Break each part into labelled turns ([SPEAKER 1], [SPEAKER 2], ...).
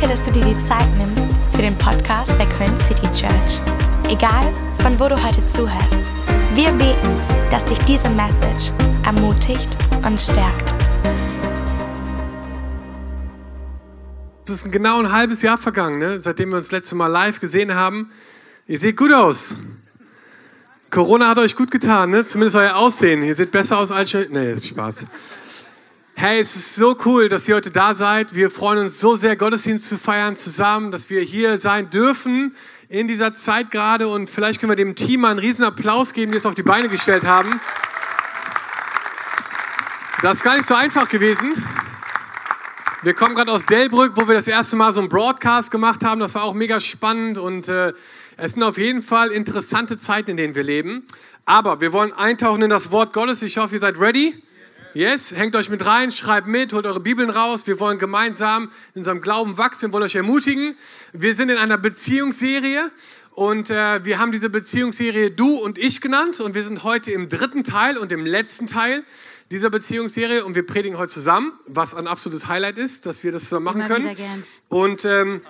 [SPEAKER 1] Danke, dass du dir die Zeit nimmst für den Podcast der Köln City Church. Egal, von wo du heute zuhörst, wir beten, dass dich diese Message ermutigt und stärkt.
[SPEAKER 2] Es ist genau ein halbes Jahr vergangen, ne? seitdem wir uns das letzte Mal live gesehen haben. Ihr seht gut aus. Corona hat euch gut getan, ne? zumindest euer Aussehen. Ihr seht besser aus als... Nee, Spaß. Hey, es ist so cool, dass ihr heute da seid. Wir freuen uns so sehr, Gottesdienst zu feiern zusammen, dass wir hier sein dürfen in dieser Zeit gerade. Und vielleicht können wir dem Team mal einen riesen Applaus geben, die es auf die Beine gestellt haben. Das ist gar nicht so einfach gewesen. Wir kommen gerade aus Delbrück, wo wir das erste Mal so einen Broadcast gemacht haben. Das war auch mega spannend und äh, es sind auf jeden Fall interessante Zeiten, in denen wir leben. Aber wir wollen eintauchen in das Wort Gottes. Ich hoffe, ihr seid ready. Yes, hängt euch mit rein, schreibt mit, holt eure Bibeln raus. Wir wollen gemeinsam in unserem Glauben wachsen, wir wollen euch ermutigen. Wir sind in einer Beziehungsserie und äh, wir haben diese Beziehungsserie Du und Ich genannt und wir sind heute im dritten Teil und im letzten Teil dieser Beziehungsserie und wir predigen heute zusammen, was ein absolutes Highlight ist, dass wir das zusammen machen
[SPEAKER 3] Immer
[SPEAKER 2] können. Und ähm,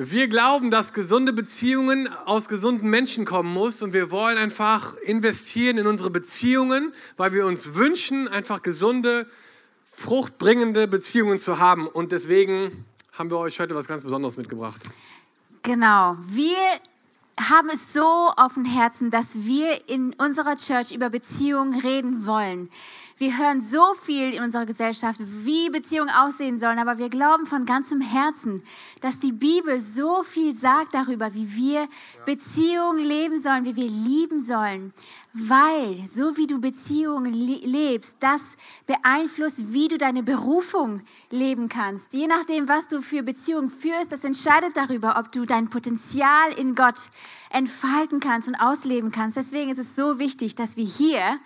[SPEAKER 2] wir glauben, dass gesunde Beziehungen aus gesunden Menschen kommen muss und wir wollen einfach investieren in unsere Beziehungen, weil wir uns wünschen, einfach gesunde, fruchtbringende Beziehungen zu haben. Und deswegen haben wir euch heute was ganz Besonderes mitgebracht.
[SPEAKER 3] Genau. Wir haben es so auf dem Herzen, dass wir in unserer Church über Beziehungen reden wollen. Wir hören so viel in unserer Gesellschaft, wie Beziehungen aussehen sollen, aber wir glauben von ganzem Herzen, dass die Bibel so viel sagt darüber, wie wir Beziehungen leben sollen, wie wir lieben sollen. Weil, so wie du Beziehungen le lebst, das beeinflusst, wie du deine Berufung leben kannst. Je nachdem, was du für Beziehungen führst, das entscheidet darüber, ob du dein Potenzial in Gott entfalten kannst und ausleben kannst. Deswegen ist es so wichtig, dass wir hier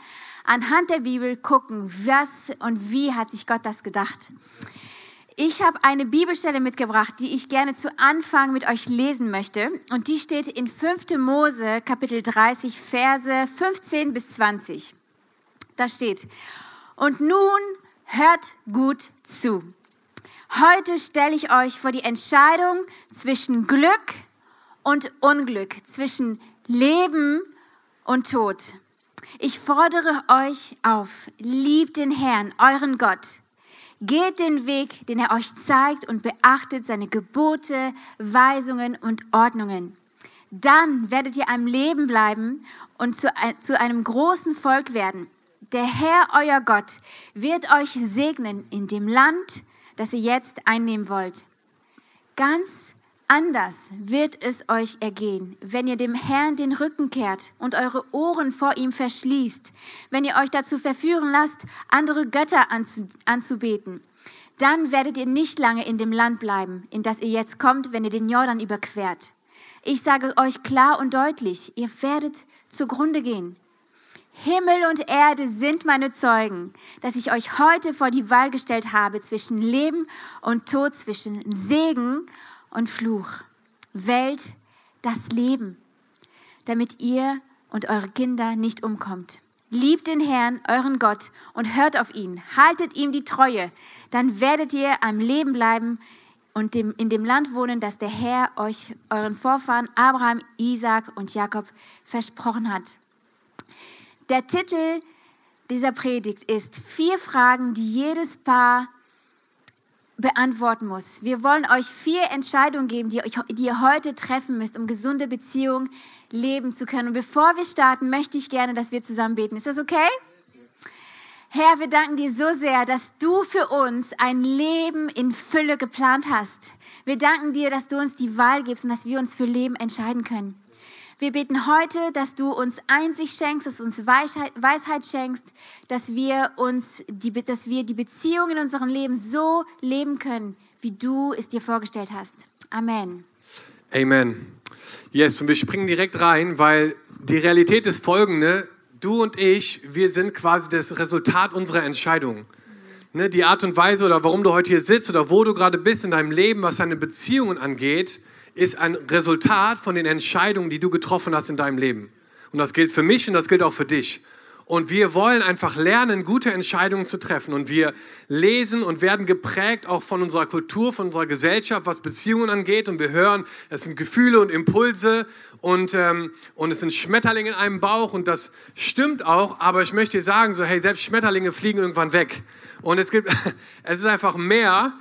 [SPEAKER 3] anhand der Bibel gucken, was und wie hat sich Gott das gedacht. Ich habe eine Bibelstelle mitgebracht, die ich gerne zu Anfang mit euch lesen möchte. Und die steht in 5. Mose, Kapitel 30, Verse 15 bis 20. Da steht, und nun hört gut zu. Heute stelle ich euch vor die Entscheidung zwischen Glück und Unglück, zwischen Leben und Tod. Ich fordere euch auf, liebt den Herrn, euren Gott. Geht den Weg, den er euch zeigt und beachtet seine Gebote, Weisungen und Ordnungen. Dann werdet ihr am Leben bleiben und zu, zu einem großen Volk werden. Der Herr, euer Gott, wird euch segnen in dem Land, das ihr jetzt einnehmen wollt. Ganz anders wird es euch ergehen, wenn ihr dem Herrn den Rücken kehrt und eure Ohren vor ihm verschließt, wenn ihr euch dazu verführen lasst, andere Götter anzu anzubeten. Dann werdet ihr nicht lange in dem Land bleiben, in das ihr jetzt kommt, wenn ihr den Jordan überquert. Ich sage euch klar und deutlich, ihr werdet zugrunde gehen. Himmel und Erde sind meine Zeugen, dass ich euch heute vor die Wahl gestellt habe zwischen Leben und Tod, zwischen Segen und Fluch. Wählt das Leben, damit ihr und eure Kinder nicht umkommt. Liebt den Herrn, euren Gott, und hört auf ihn. Haltet ihm die Treue. Dann werdet ihr am Leben bleiben und in dem Land wohnen, das der Herr euch, euren Vorfahren Abraham, Isaac und Jakob versprochen hat. Der Titel dieser Predigt ist Vier Fragen, die jedes Paar beantworten muss. Wir wollen euch vier Entscheidungen geben, die, euch, die ihr heute treffen müsst, um gesunde Beziehungen leben zu können. Und bevor wir starten, möchte ich gerne, dass wir zusammen beten. Ist das okay? Herr, wir danken dir so sehr, dass du für uns ein Leben in Fülle geplant hast. Wir danken dir, dass du uns die Wahl gibst und dass wir uns für Leben entscheiden können. Wir beten heute, dass du uns Einsicht schenkst, dass du uns Weisheit, Weisheit schenkst, dass wir uns die, dass wir die Beziehung in unserem Leben so leben können, wie du es dir vorgestellt hast. Amen.
[SPEAKER 2] Amen. Yes, und wir springen direkt rein, weil die Realität ist folgende. Du und ich, wir sind quasi das Resultat unserer Entscheidungen. Ne, die Art und Weise oder warum du heute hier sitzt oder wo du gerade bist in deinem Leben, was deine Beziehungen angeht, ist ein Resultat von den Entscheidungen, die du getroffen hast in deinem Leben. Und das gilt für mich und das gilt auch für dich. Und wir wollen einfach lernen, gute Entscheidungen zu treffen. Und wir lesen und werden geprägt auch von unserer Kultur, von unserer Gesellschaft, was Beziehungen angeht. Und wir hören, es sind Gefühle und Impulse und, ähm, und es sind Schmetterlinge in einem Bauch. Und das stimmt auch. Aber ich möchte dir sagen, so, hey, selbst Schmetterlinge fliegen irgendwann weg. Und es gibt, es ist einfach mehr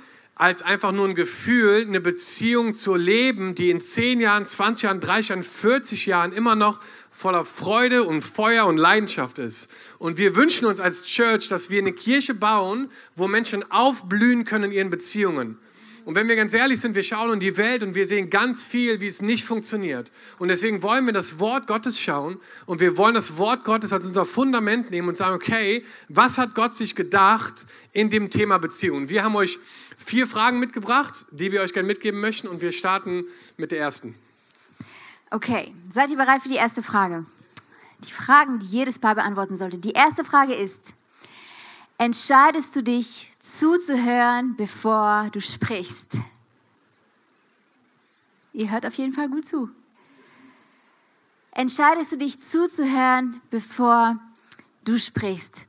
[SPEAKER 2] als einfach nur ein Gefühl, eine Beziehung zu leben, die in 10 Jahren, 20 Jahren, 30 Jahren, 40 Jahren immer noch voller Freude und Feuer und Leidenschaft ist. Und wir wünschen uns als Church, dass wir eine Kirche bauen, wo Menschen aufblühen können in ihren Beziehungen. Und wenn wir ganz ehrlich sind, wir schauen in die Welt und wir sehen ganz viel, wie es nicht funktioniert. Und deswegen wollen wir das Wort Gottes schauen und wir wollen das Wort Gottes als unser Fundament nehmen und sagen, okay, was hat Gott sich gedacht in dem Thema Beziehung? Wir haben euch vier Fragen mitgebracht, die wir euch gerne mitgeben möchten und wir starten mit der ersten.
[SPEAKER 3] Okay, seid ihr bereit für die erste Frage? Die Fragen, die jedes Paar beantworten sollte. Die erste Frage ist, entscheidest du dich zuzuhören, bevor du sprichst? Ihr hört auf jeden Fall gut zu. Entscheidest du dich zuzuhören, bevor du sprichst?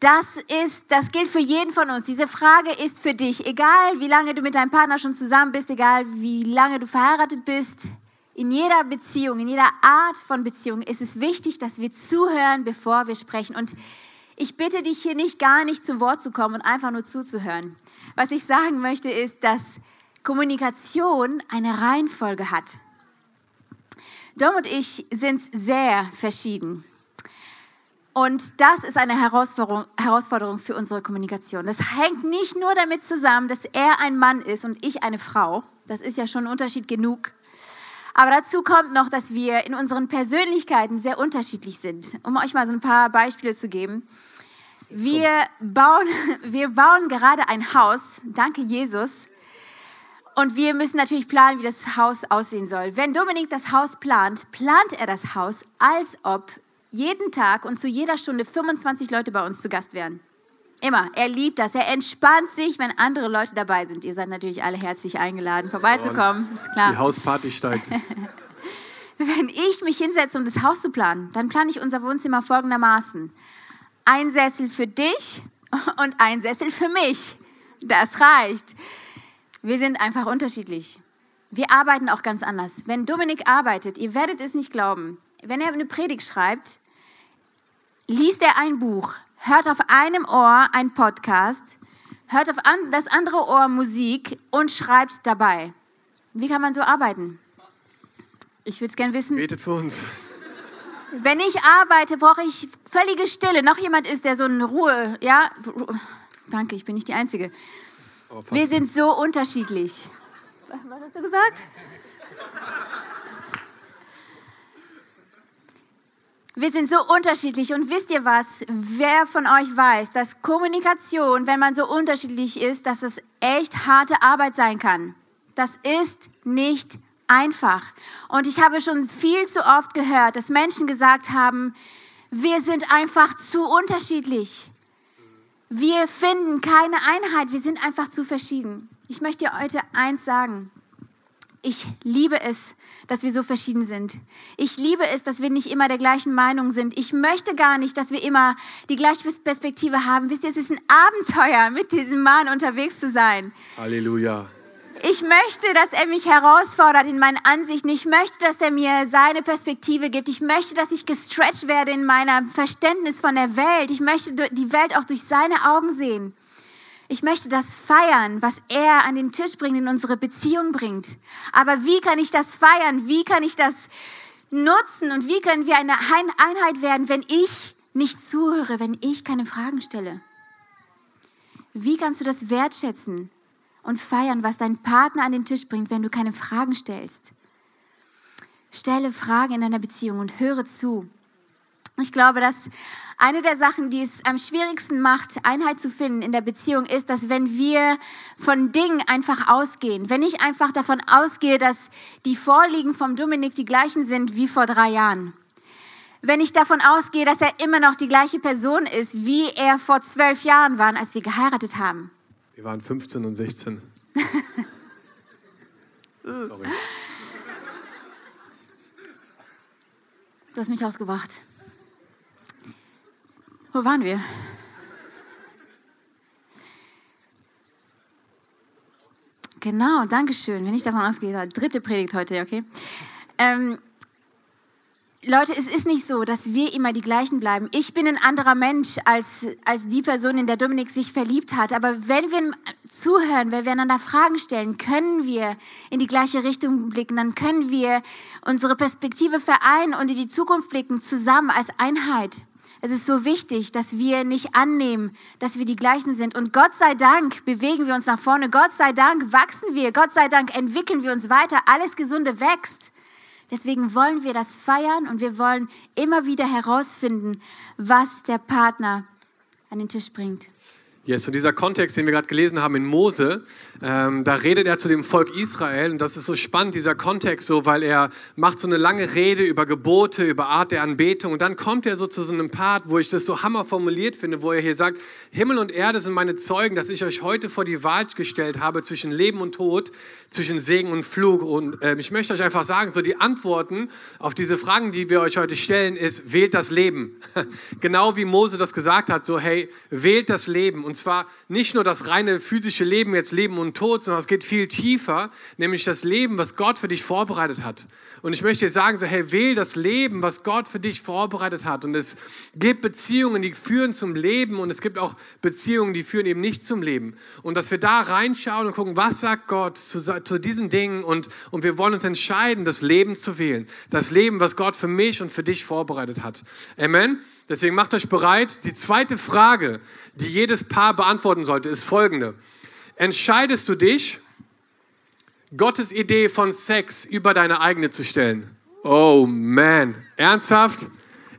[SPEAKER 3] Das ist, das gilt für jeden von uns. Diese Frage ist für dich. Egal, wie lange du mit deinem Partner schon zusammen bist, egal, wie lange du verheiratet bist, in jeder Beziehung, in jeder Art von Beziehung ist es wichtig, dass wir zuhören, bevor wir sprechen. Und ich bitte dich hier nicht gar nicht zu Wort zu kommen und einfach nur zuzuhören. Was ich sagen möchte ist, dass Kommunikation eine Reihenfolge hat. Dom und ich sind sehr verschieden. Und das ist eine Herausforderung, Herausforderung für unsere Kommunikation. Das hängt nicht nur damit zusammen, dass er ein Mann ist und ich eine Frau. Das ist ja schon ein Unterschied genug. Aber dazu kommt noch, dass wir in unseren Persönlichkeiten sehr unterschiedlich sind. Um euch mal so ein paar Beispiele zu geben. Wir bauen, wir bauen gerade ein Haus, danke Jesus. Und wir müssen natürlich planen, wie das Haus aussehen soll. Wenn Dominik das Haus plant, plant er das Haus, als ob jeden Tag und zu jeder Stunde 25 Leute bei uns zu Gast wären. Immer. Er liebt das. Er entspannt sich, wenn andere Leute dabei sind. Ihr seid natürlich alle herzlich eingeladen, vorbeizukommen. Ist klar.
[SPEAKER 2] Die Hausparty steigt.
[SPEAKER 3] wenn ich mich hinsetze, um das Haus zu planen, dann plane ich unser Wohnzimmer folgendermaßen. Ein Sessel für dich und ein Sessel für mich. Das reicht. Wir sind einfach unterschiedlich. Wir arbeiten auch ganz anders. Wenn Dominik arbeitet, ihr werdet es nicht glauben, wenn er eine Predigt schreibt, liest er ein Buch, hört auf einem Ohr ein Podcast, hört auf das andere Ohr Musik und schreibt dabei. Wie kann man so arbeiten? Ich würde es gerne wissen.
[SPEAKER 2] Betet für uns.
[SPEAKER 3] Wenn ich arbeite, brauche ich völlige Stille. Noch jemand ist, der so eine Ruhe, ja? Danke, ich bin nicht die Einzige. Oh, Wir sind so unterschiedlich. Was hast du gesagt? Wir sind so unterschiedlich und wisst ihr was? Wer von euch weiß, dass Kommunikation, wenn man so unterschiedlich ist, dass es echt harte Arbeit sein kann? Das ist nicht einfach. Und ich habe schon viel zu oft gehört, dass Menschen gesagt haben, wir sind einfach zu unterschiedlich. Wir finden keine Einheit, wir sind einfach zu verschieden. Ich möchte dir heute eins sagen. Ich liebe es, dass wir so verschieden sind. Ich liebe es, dass wir nicht immer der gleichen Meinung sind. Ich möchte gar nicht, dass wir immer die gleiche Perspektive haben. Wisst ihr, es ist ein Abenteuer, mit diesem Mann unterwegs zu sein.
[SPEAKER 2] Halleluja.
[SPEAKER 3] Ich möchte, dass er mich herausfordert in meinen Ansichten. Ich möchte, dass er mir seine Perspektive gibt. Ich möchte, dass ich gestretched werde in meinem Verständnis von der Welt. Ich möchte die Welt auch durch seine Augen sehen. Ich möchte das feiern, was er an den Tisch bringt, in unsere Beziehung bringt. Aber wie kann ich das feiern? Wie kann ich das nutzen? Und wie können wir eine Einheit werden, wenn ich nicht zuhöre, wenn ich keine Fragen stelle? Wie kannst du das wertschätzen und feiern, was dein Partner an den Tisch bringt, wenn du keine Fragen stellst? Stelle Fragen in deiner Beziehung und höre zu. Ich glaube, dass eine der Sachen, die es am schwierigsten macht, Einheit zu finden in der Beziehung, ist, dass wenn wir von Dingen einfach ausgehen, wenn ich einfach davon ausgehe, dass die Vorliegen vom Dominik die gleichen sind wie vor drei Jahren, wenn ich davon ausgehe, dass er immer noch die gleiche Person ist, wie er vor zwölf Jahren war, als wir geheiratet haben.
[SPEAKER 2] Wir waren 15 und 16.
[SPEAKER 3] Sorry. Du hast mich ausgebracht. Wo waren wir? Genau, danke schön. Wenn ich davon ausgehe, dritte Predigt heute, okay? Ähm, Leute, es ist nicht so, dass wir immer die gleichen bleiben. Ich bin ein anderer Mensch als, als die Person, in der Dominik sich verliebt hat. Aber wenn wir zuhören, wenn wir einander Fragen stellen, können wir in die gleiche Richtung blicken. Dann können wir unsere Perspektive vereinen und in die Zukunft blicken, zusammen als Einheit. Es ist so wichtig, dass wir nicht annehmen, dass wir die gleichen sind. Und Gott sei Dank bewegen wir uns nach vorne. Gott sei Dank wachsen wir. Gott sei Dank entwickeln wir uns weiter. Alles Gesunde wächst. Deswegen wollen wir das feiern und wir wollen immer wieder herausfinden, was der Partner an den Tisch bringt.
[SPEAKER 2] Yes, und dieser Kontext, den wir gerade gelesen haben in Mose, ähm, da redet er zu dem Volk Israel und das ist so spannend, dieser Kontext so, weil er macht so eine lange Rede über Gebote, über Art der Anbetung und dann kommt er so zu so einem Part, wo ich das so hammer formuliert finde, wo er hier sagt, Himmel und Erde sind meine Zeugen, dass ich euch heute vor die Wahl gestellt habe zwischen Leben und Tod, zwischen Segen und Flug. Und äh, ich möchte euch einfach sagen, so die Antworten auf diese Fragen, die wir euch heute stellen, ist, wählt das Leben. genau wie Mose das gesagt hat, so hey, wählt das Leben. Und zwar nicht nur das reine physische Leben, jetzt Leben und Tod, sondern es geht viel tiefer, nämlich das Leben, was Gott für dich vorbereitet hat. Und ich möchte dir sagen, so, hey, wähl das Leben, was Gott für dich vorbereitet hat. Und es gibt Beziehungen, die führen zum Leben und es gibt auch Beziehungen, die führen eben nicht zum Leben. Und dass wir da reinschauen und gucken, was sagt Gott zu, zu diesen Dingen und, und wir wollen uns entscheiden, das Leben zu wählen. Das Leben, was Gott für mich und für dich vorbereitet hat. Amen. Deswegen macht euch bereit. Die zweite Frage, die jedes Paar beantworten sollte, ist folgende. Entscheidest du dich, Gottes Idee von Sex über deine eigene zu stellen. Oh man, ernsthaft?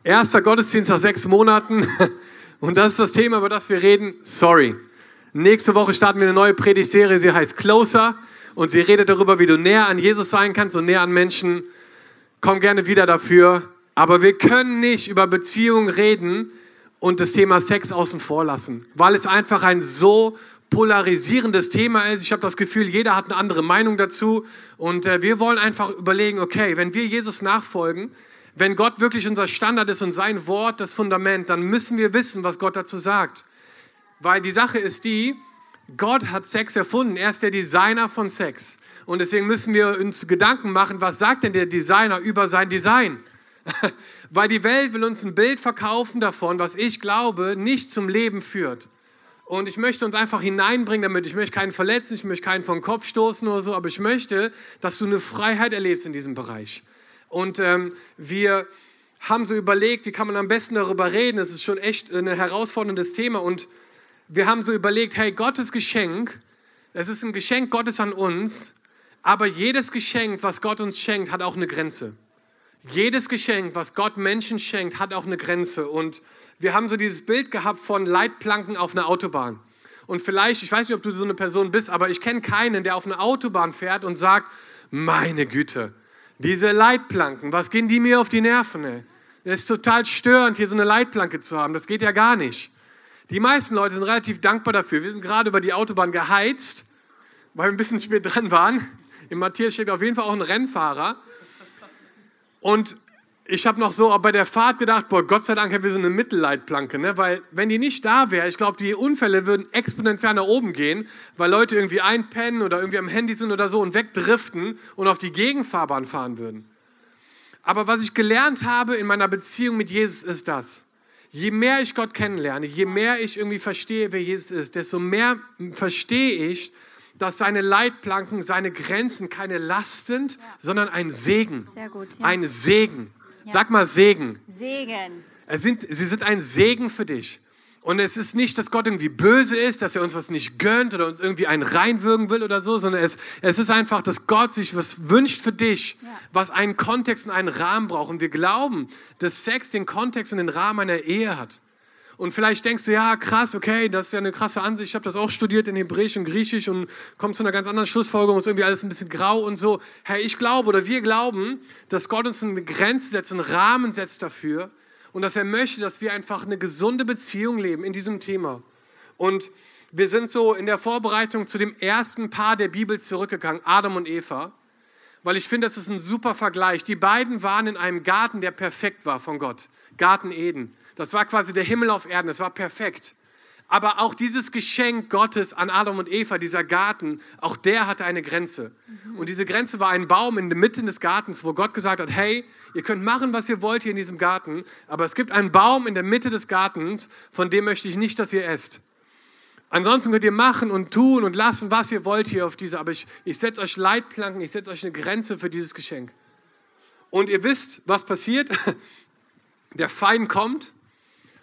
[SPEAKER 2] Erster Gottesdienst nach sechs Monaten und das ist das Thema, über das wir reden. Sorry. Nächste Woche starten wir eine neue Predigtserie, sie heißt Closer und sie redet darüber, wie du näher an Jesus sein kannst und näher an Menschen. Komm gerne wieder dafür. Aber wir können nicht über Beziehungen reden und das Thema Sex außen vor lassen, weil es einfach ein so polarisierendes Thema ist. Ich habe das Gefühl, jeder hat eine andere Meinung dazu. Und äh, wir wollen einfach überlegen, okay, wenn wir Jesus nachfolgen, wenn Gott wirklich unser Standard ist und sein Wort das Fundament, dann müssen wir wissen, was Gott dazu sagt. Weil die Sache ist die, Gott hat Sex erfunden. Er ist der Designer von Sex. Und deswegen müssen wir uns Gedanken machen, was sagt denn der Designer über sein Design? Weil die Welt will uns ein Bild verkaufen davon, was ich glaube, nicht zum Leben führt. Und ich möchte uns einfach hineinbringen damit. Ich möchte keinen verletzen, ich möchte keinen vom Kopf stoßen oder so, aber ich möchte, dass du eine Freiheit erlebst in diesem Bereich. Und ähm, wir haben so überlegt, wie kann man am besten darüber reden. Das ist schon echt ein herausforderndes Thema. Und wir haben so überlegt, hey, Gottes Geschenk, es ist ein Geschenk Gottes an uns, aber jedes Geschenk, was Gott uns schenkt, hat auch eine Grenze. Jedes Geschenk, was Gott Menschen schenkt, hat auch eine Grenze. Und wir haben so dieses Bild gehabt von Leitplanken auf einer Autobahn. Und vielleicht, ich weiß nicht, ob du so eine Person bist, aber ich kenne keinen, der auf eine Autobahn fährt und sagt, meine Güte, diese Leitplanken, was gehen die mir auf die Nerven? Ey? Das ist total störend, hier so eine Leitplanke zu haben. Das geht ja gar nicht. Die meisten Leute sind relativ dankbar dafür. Wir sind gerade über die Autobahn geheizt, weil wir ein bisschen spät dran waren. Im Matthias steht auf jeden Fall auch ein Rennfahrer. Und ich habe noch so bei der Fahrt gedacht, boah, Gott sei Dank haben wir so eine Mittelleitplanke, ne? weil wenn die nicht da wäre, ich glaube, die Unfälle würden exponentiell nach oben gehen, weil Leute irgendwie einpennen oder irgendwie am Handy sind oder so und wegdriften und auf die Gegenfahrbahn fahren würden. Aber was ich gelernt habe in meiner Beziehung mit Jesus ist das. Je mehr ich Gott kennenlerne, je mehr ich irgendwie verstehe, wer Jesus ist, desto mehr verstehe ich, dass seine Leitplanken, seine Grenzen keine Last sind, ja. sondern ein Segen.
[SPEAKER 3] Sehr gut. Ja.
[SPEAKER 2] Ein Segen. Sag mal Segen.
[SPEAKER 3] Segen.
[SPEAKER 2] Es sind, sie sind ein Segen für dich. Und es ist nicht, dass Gott irgendwie böse ist, dass er uns was nicht gönnt oder uns irgendwie einen reinwürgen will oder so, sondern es, es ist einfach, dass Gott sich was wünscht für dich, ja. was einen Kontext und einen Rahmen braucht. Und wir glauben, dass Sex den Kontext und den Rahmen einer Ehe hat. Und vielleicht denkst du, ja, krass, okay, das ist ja eine krasse Ansicht. Ich habe das auch studiert in Hebräisch und Griechisch und kommst zu einer ganz anderen Schlussfolgerung, ist irgendwie alles ein bisschen grau und so. Hey, ich glaube oder wir glauben, dass Gott uns eine Grenze setzt, einen Rahmen setzt dafür und dass er möchte, dass wir einfach eine gesunde Beziehung leben in diesem Thema. Und wir sind so in der Vorbereitung zu dem ersten Paar der Bibel zurückgegangen, Adam und Eva, weil ich finde, das ist ein super Vergleich. Die beiden waren in einem Garten, der perfekt war von Gott, Garten Eden. Das war quasi der Himmel auf Erden, das war perfekt. Aber auch dieses Geschenk Gottes an Adam und Eva, dieser Garten, auch der hatte eine Grenze. Und diese Grenze war ein Baum in der Mitte des Gartens, wo Gott gesagt hat, hey, ihr könnt machen, was ihr wollt hier in diesem Garten, aber es gibt einen Baum in der Mitte des Gartens, von dem möchte ich nicht, dass ihr esst. Ansonsten könnt ihr machen und tun und lassen, was ihr wollt hier auf dieser, aber ich, ich setze euch Leitplanken, ich setze euch eine Grenze für dieses Geschenk. Und ihr wisst, was passiert. Der Feind kommt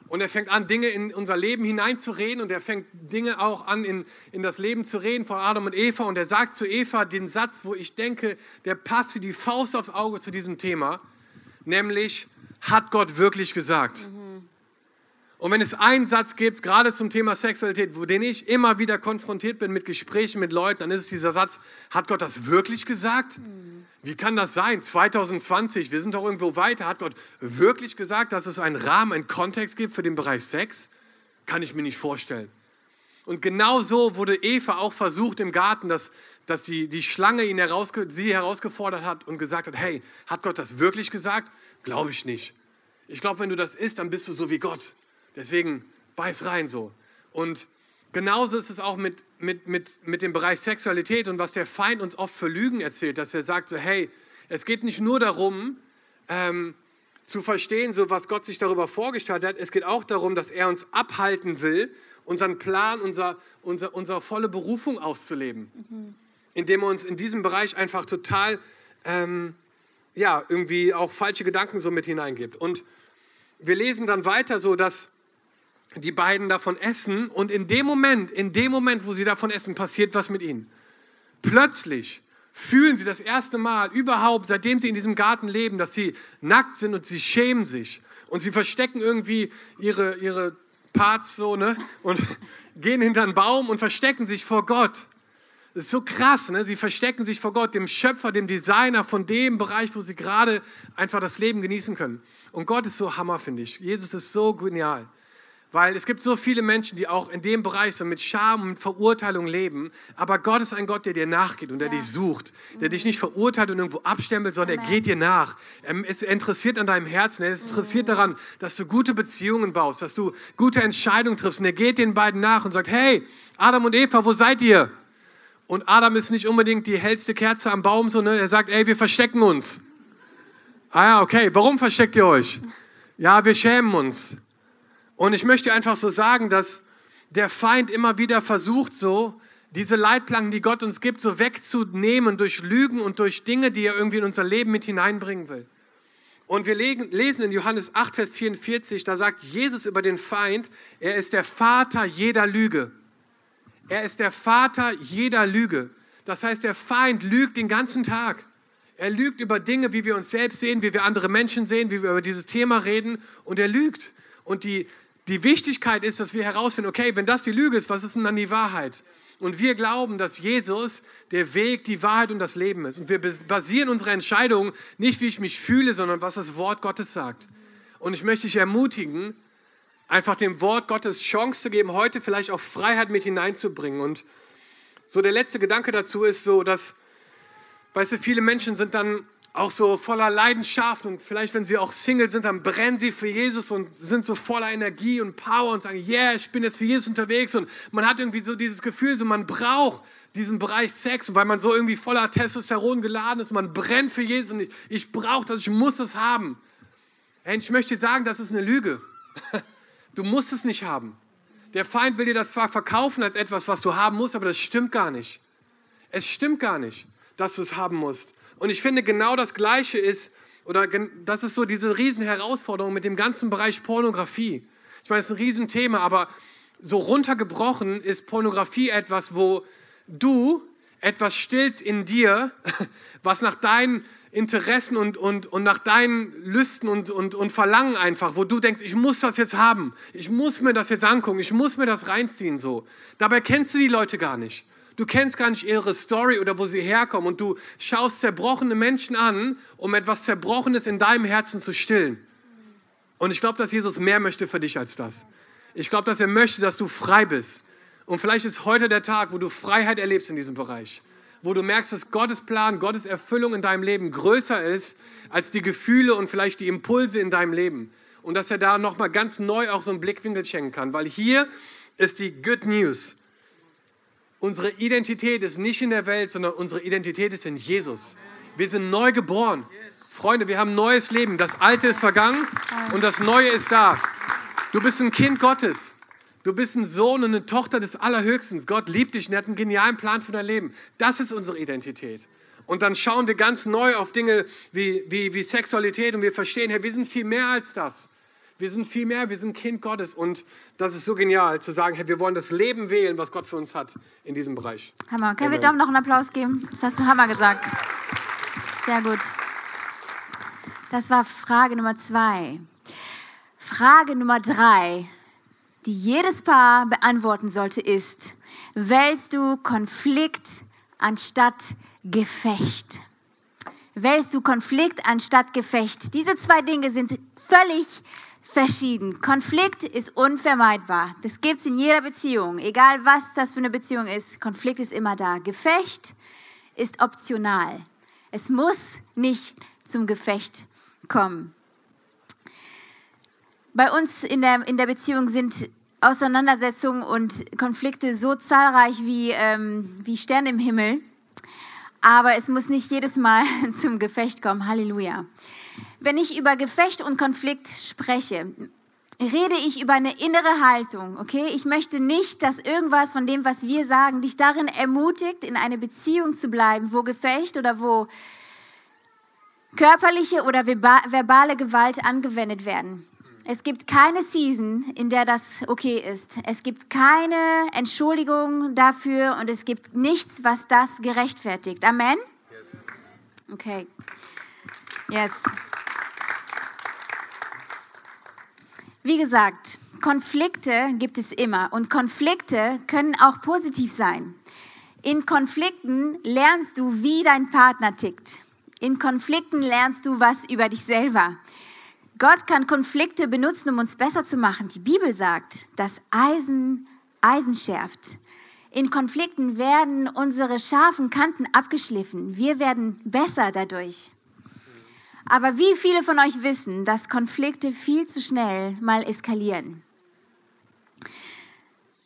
[SPEAKER 2] und er fängt an, Dinge in unser Leben hineinzureden und er fängt Dinge auch an, in, in das Leben zu reden von Adam und Eva. Und er sagt zu Eva den Satz, wo ich denke, der passt wie die Faust aufs Auge zu diesem Thema, nämlich, hat Gott wirklich gesagt? Mhm. Und wenn es einen Satz gibt, gerade zum Thema Sexualität, wo den ich immer wieder konfrontiert bin mit Gesprächen mit Leuten, dann ist es dieser Satz, hat Gott das wirklich gesagt? Mhm. Wie kann das sein? 2020, wir sind doch irgendwo weiter. Hat Gott wirklich gesagt, dass es einen Rahmen, einen Kontext gibt für den Bereich Sex? Kann ich mir nicht vorstellen. Und genau so wurde Eva auch versucht im Garten, dass, dass die, die Schlange ihn herausge sie herausgefordert hat und gesagt hat, hey, hat Gott das wirklich gesagt? Glaube ich nicht. Ich glaube, wenn du das isst, dann bist du so wie Gott. Deswegen beiß rein so. Und Genauso ist es auch mit, mit, mit, mit dem Bereich Sexualität und was der Feind uns oft für Lügen erzählt, dass er sagt so, hey, es geht nicht nur darum, ähm, zu verstehen, so was Gott sich darüber vorgestellt hat, es geht auch darum, dass er uns abhalten will, unseren Plan, unser, unser, unsere volle Berufung auszuleben. Mhm. Indem er uns in diesem Bereich einfach total, ähm, ja, irgendwie auch falsche Gedanken so mit hineingibt. Und wir lesen dann weiter so, dass die beiden davon essen und in dem Moment, in dem Moment, wo sie davon essen, passiert was mit ihnen. Plötzlich fühlen sie das erste Mal überhaupt, seitdem sie in diesem Garten leben, dass sie nackt sind und sie schämen sich und sie verstecken irgendwie ihre, ihre Parts so, ne? Und gehen hinter einen Baum und verstecken sich vor Gott. Das ist so krass, ne? Sie verstecken sich vor Gott, dem Schöpfer, dem Designer von dem Bereich, wo sie gerade einfach das Leben genießen können. Und Gott ist so Hammer, finde ich. Jesus ist so genial. Weil es gibt so viele Menschen, die auch in dem Bereich so mit Scham und Verurteilung leben. Aber Gott ist ein Gott, der dir nachgeht und der ja. dich sucht. Der mhm. dich nicht verurteilt und irgendwo abstempelt, sondern Amen. er geht dir nach. Er ist interessiert an deinem Herzen. Er ist interessiert mhm. daran, dass du gute Beziehungen baust, dass du gute Entscheidungen triffst. Und er geht den beiden nach und sagt, hey, Adam und Eva, wo seid ihr? Und Adam ist nicht unbedingt die hellste Kerze am Baum, sondern er sagt, ey, wir verstecken uns. Ah ja, okay. Warum versteckt ihr euch? Ja, wir schämen uns. Und ich möchte einfach so sagen, dass der Feind immer wieder versucht, so diese Leitplanken, die Gott uns gibt, so wegzunehmen durch Lügen und durch Dinge, die er irgendwie in unser Leben mit hineinbringen will. Und wir lesen in Johannes 8, Vers 44, da sagt Jesus über den Feind, er ist der Vater jeder Lüge. Er ist der Vater jeder Lüge. Das heißt, der Feind lügt den ganzen Tag. Er lügt über Dinge, wie wir uns selbst sehen, wie wir andere Menschen sehen, wie wir über dieses Thema reden. Und er lügt. Und die, die Wichtigkeit ist, dass wir herausfinden, okay, wenn das die Lüge ist, was ist denn dann die Wahrheit? Und wir glauben, dass Jesus der Weg, die Wahrheit und das Leben ist. Und wir basieren unsere Entscheidungen nicht, wie ich mich fühle, sondern was das Wort Gottes sagt. Und ich möchte dich ermutigen, einfach dem Wort Gottes Chance zu geben, heute vielleicht auch Freiheit mit hineinzubringen. Und so der letzte Gedanke dazu ist so, dass, weißt du, viele Menschen sind dann auch so voller Leidenschaft und vielleicht, wenn sie auch Single sind, dann brennen sie für Jesus und sind so voller Energie und Power und sagen, yeah, ich bin jetzt für Jesus unterwegs und man hat irgendwie so dieses Gefühl, so man braucht diesen Bereich Sex, weil man so irgendwie voller Testosteron geladen ist, man brennt für Jesus und ich, ich brauche das, ich muss das haben. Hey, ich möchte dir sagen, das ist eine Lüge. Du musst es nicht haben. Der Feind will dir das zwar verkaufen als etwas, was du haben musst, aber das stimmt gar nicht. Es stimmt gar nicht, dass du es haben musst. Und ich finde, genau das Gleiche ist, oder das ist so diese Riesenherausforderung mit dem ganzen Bereich Pornografie. Ich meine, es ist ein Riesenthema, aber so runtergebrochen ist Pornografie etwas, wo du etwas stillst in dir, was nach deinen Interessen und, und, und nach deinen Lüsten und, und, und Verlangen einfach, wo du denkst, ich muss das jetzt haben, ich muss mir das jetzt angucken, ich muss mir das reinziehen so. Dabei kennst du die Leute gar nicht. Du kennst gar nicht ihre Story oder wo sie herkommen und du schaust zerbrochene Menschen an, um etwas Zerbrochenes in deinem Herzen zu stillen. Und ich glaube, dass Jesus mehr möchte für dich als das. Ich glaube, dass er möchte, dass du frei bist. Und vielleicht ist heute der Tag, wo du Freiheit erlebst in diesem Bereich. Wo du merkst, dass Gottes Plan, Gottes Erfüllung in deinem Leben größer ist als die Gefühle und vielleicht die Impulse in deinem Leben. und dass er da nochmal ganz neu auch so einen Blickwinkel schenken kann. Weil hier ist die Good News. Unsere Identität ist nicht in der Welt, sondern unsere Identität ist in Jesus. Wir sind neu geboren. Freunde, wir haben neues Leben. Das Alte ist vergangen und das Neue ist da. Du bist ein Kind Gottes. Du bist ein Sohn und eine Tochter des Allerhöchsten. Gott liebt dich und er hat einen genialen Plan für dein Leben. Das ist unsere Identität. Und dann schauen wir ganz neu auf Dinge wie, wie, wie Sexualität und wir verstehen, Herr, wir sind viel mehr als das. Wir sind viel mehr, wir sind Kind Gottes und das ist so genial zu sagen, hey, wir wollen das Leben wählen, was Gott für uns hat in diesem Bereich.
[SPEAKER 3] Hammer. Können wir Dom noch einen Applaus geben? Das hast du Hammer gesagt. Sehr gut. Das war Frage Nummer zwei. Frage Nummer drei, die jedes Paar beantworten sollte, ist, wählst du Konflikt anstatt Gefecht? Wählst du Konflikt anstatt Gefecht? Diese zwei Dinge sind völlig verschieden. Konflikt ist unvermeidbar. Das gibt es in jeder Beziehung. Egal was das für eine Beziehung ist, Konflikt ist immer da. Gefecht ist optional. Es muss nicht zum Gefecht kommen. Bei uns in der, in der Beziehung sind Auseinandersetzungen und Konflikte so zahlreich wie, ähm, wie Sterne im Himmel. Aber es muss nicht jedes Mal zum Gefecht kommen. Halleluja. Wenn ich über Gefecht und Konflikt spreche, rede ich über eine innere Haltung, okay? Ich möchte nicht, dass irgendwas von dem, was wir sagen, dich darin ermutigt, in eine Beziehung zu bleiben, wo Gefecht oder wo körperliche oder verbale Gewalt angewendet werden. Es gibt keine Season, in der das okay ist. Es gibt keine Entschuldigung dafür und es gibt nichts, was das gerechtfertigt. Amen? Okay. Yes. Wie gesagt, Konflikte gibt es immer und Konflikte können auch positiv sein. In Konflikten lernst du, wie dein Partner tickt. In Konflikten lernst du was über dich selber. Gott kann Konflikte benutzen, um uns besser zu machen. Die Bibel sagt, dass Eisen Eisen schärft. In Konflikten werden unsere scharfen Kanten abgeschliffen. Wir werden besser dadurch. Aber wie viele von euch wissen, dass Konflikte viel zu schnell mal eskalieren?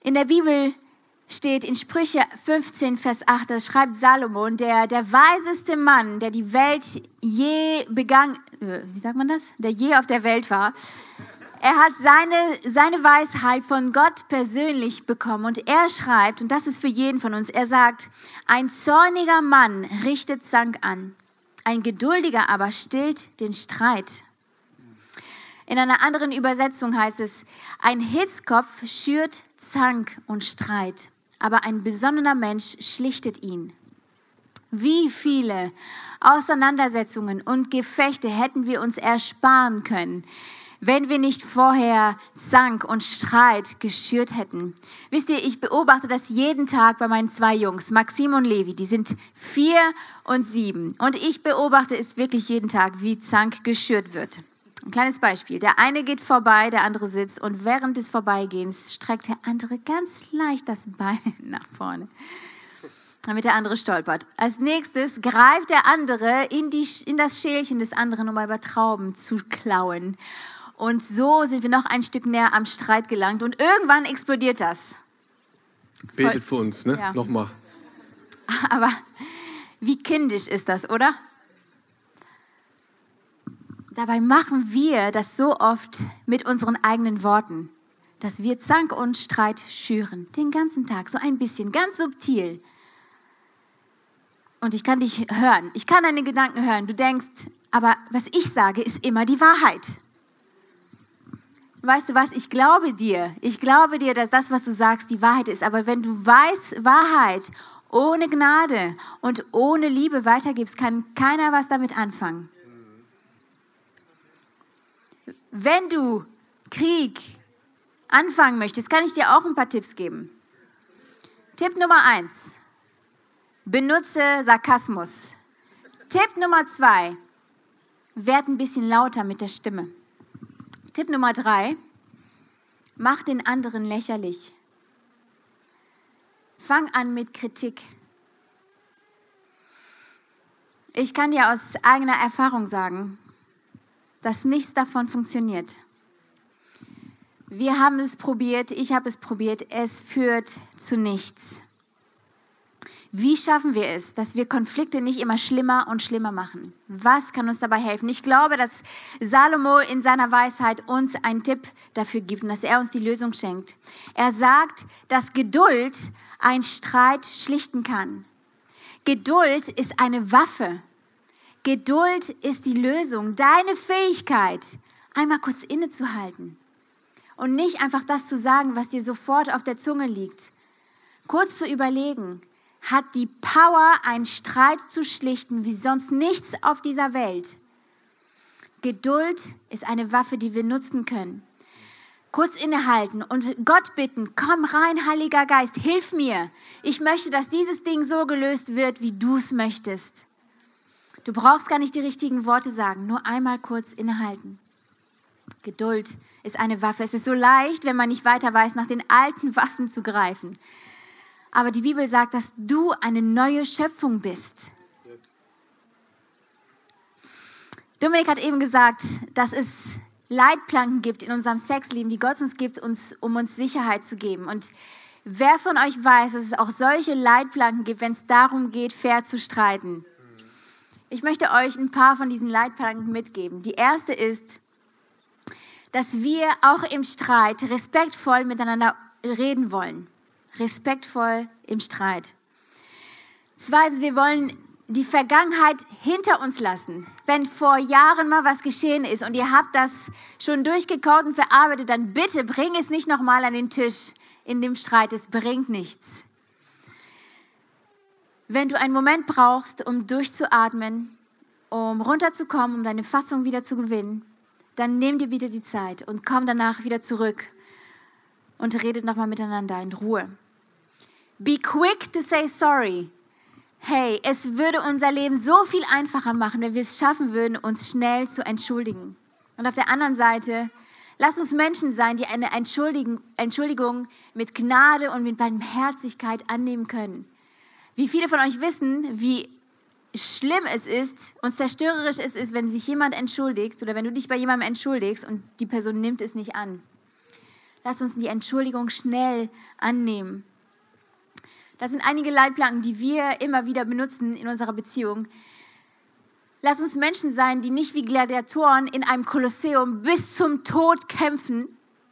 [SPEAKER 3] In der Bibel steht in Sprüche 15, Vers 8, das schreibt Salomon, der, der weiseste Mann, der die Welt je begangen, äh, wie sagt man das? Der je auf der Welt war. Er hat seine, seine Weisheit von Gott persönlich bekommen und er schreibt, und das ist für jeden von uns, er sagt, ein zorniger Mann richtet Zank an, ein geduldiger aber stillt den Streit. In einer anderen Übersetzung heißt es, ein Hitzkopf schürt Zank und Streit aber ein besonnener Mensch schlichtet ihn. Wie viele Auseinandersetzungen und Gefechte hätten wir uns ersparen können, wenn wir nicht vorher Zank und Streit geschürt hätten. Wisst ihr, ich beobachte das jeden Tag bei meinen zwei Jungs, Maxim und Levi, die sind vier und sieben. Und ich beobachte es wirklich jeden Tag, wie Zank geschürt wird. Ein kleines Beispiel. Der eine geht vorbei, der andere sitzt und während des Vorbeigehens streckt der andere ganz leicht das Bein nach vorne, damit der andere stolpert. Als nächstes greift der andere in, die, in das Schälchen des anderen, um über Trauben zu klauen. Und so sind wir noch ein Stück näher am Streit gelangt und irgendwann explodiert das.
[SPEAKER 2] Betet für uns, ne? Ja. Nochmal.
[SPEAKER 3] Aber wie kindisch ist das, oder? Dabei machen wir das so oft mit unseren eigenen Worten, dass wir Zank und Streit schüren, den ganzen Tag, so ein bisschen, ganz subtil. Und ich kann dich hören, ich kann deine Gedanken hören. Du denkst, aber was ich sage, ist immer die Wahrheit. Weißt du was, ich glaube dir, ich glaube dir, dass das, was du sagst, die Wahrheit ist. Aber wenn du weißt, Wahrheit ohne Gnade und ohne Liebe weitergibst, kann keiner was damit anfangen. Wenn du Krieg anfangen möchtest, kann ich dir auch ein paar Tipps geben. Tipp Nummer eins: Benutze Sarkasmus. Tipp Nummer zwei: Werd ein bisschen lauter mit der Stimme. Tipp Nummer drei: Mach den anderen lächerlich. Fang an mit Kritik. Ich kann dir aus eigener Erfahrung sagen, dass nichts davon funktioniert. Wir haben es probiert, ich habe es probiert, es führt zu nichts. Wie schaffen wir es, dass wir Konflikte nicht immer schlimmer und schlimmer machen? Was kann uns dabei helfen? Ich glaube, dass Salomo in seiner Weisheit uns einen Tipp dafür gibt und dass er uns die Lösung schenkt. Er sagt, dass Geduld einen Streit schlichten kann. Geduld ist eine Waffe. Geduld ist die Lösung. Deine Fähigkeit, einmal kurz innezuhalten und nicht einfach das zu sagen, was dir sofort auf der Zunge liegt. Kurz zu überlegen, hat die Power, einen Streit zu schlichten, wie sonst nichts auf dieser Welt. Geduld ist eine Waffe, die wir nutzen können. Kurz innehalten und Gott bitten, komm rein, Heiliger Geist, hilf mir. Ich möchte, dass dieses Ding so gelöst wird, wie du es möchtest. Du brauchst gar nicht die richtigen Worte sagen, nur einmal kurz innehalten. Geduld ist eine Waffe. Es ist so leicht, wenn man nicht weiter weiß, nach den alten Waffen zu greifen. Aber die Bibel sagt, dass du eine neue Schöpfung bist. Dominik hat eben gesagt, dass es Leitplanken gibt in unserem Sexleben, die Gott uns gibt, uns, um uns Sicherheit zu geben. Und wer von euch weiß, dass es auch solche Leitplanken gibt, wenn es darum geht, fair zu streiten? Ich möchte euch ein paar von diesen Leitplanken mitgeben. Die erste ist, dass wir auch im Streit respektvoll miteinander reden wollen respektvoll im Streit. Zweitens, wir wollen die Vergangenheit hinter uns lassen. Wenn vor Jahren mal was geschehen ist und ihr habt das schon durchgekaut und verarbeitet, dann bitte bring es nicht nochmal an den Tisch in dem Streit. Es bringt nichts. Wenn du einen Moment brauchst, um durchzuatmen, um runterzukommen, um deine Fassung wieder zu gewinnen, dann nimm dir bitte die Zeit und komm danach wieder zurück und redet nochmal miteinander in Ruhe. Be quick to say sorry. Hey, es würde unser Leben so viel einfacher machen, wenn wir es schaffen würden, uns schnell zu entschuldigen. Und auf der anderen Seite, lass uns Menschen sein, die eine Entschuldigung mit Gnade und mit Barmherzigkeit annehmen können. Wie viele von euch wissen, wie schlimm es ist und zerstörerisch es ist, wenn sich jemand entschuldigt oder wenn du dich bei jemandem entschuldigst und die Person nimmt es nicht an. Lass uns die Entschuldigung schnell annehmen. Das sind einige Leitplanken, die wir immer wieder benutzen in unserer Beziehung. Lass uns Menschen sein, die nicht wie Gladiatoren in einem Kolosseum bis zum Tod kämpfen,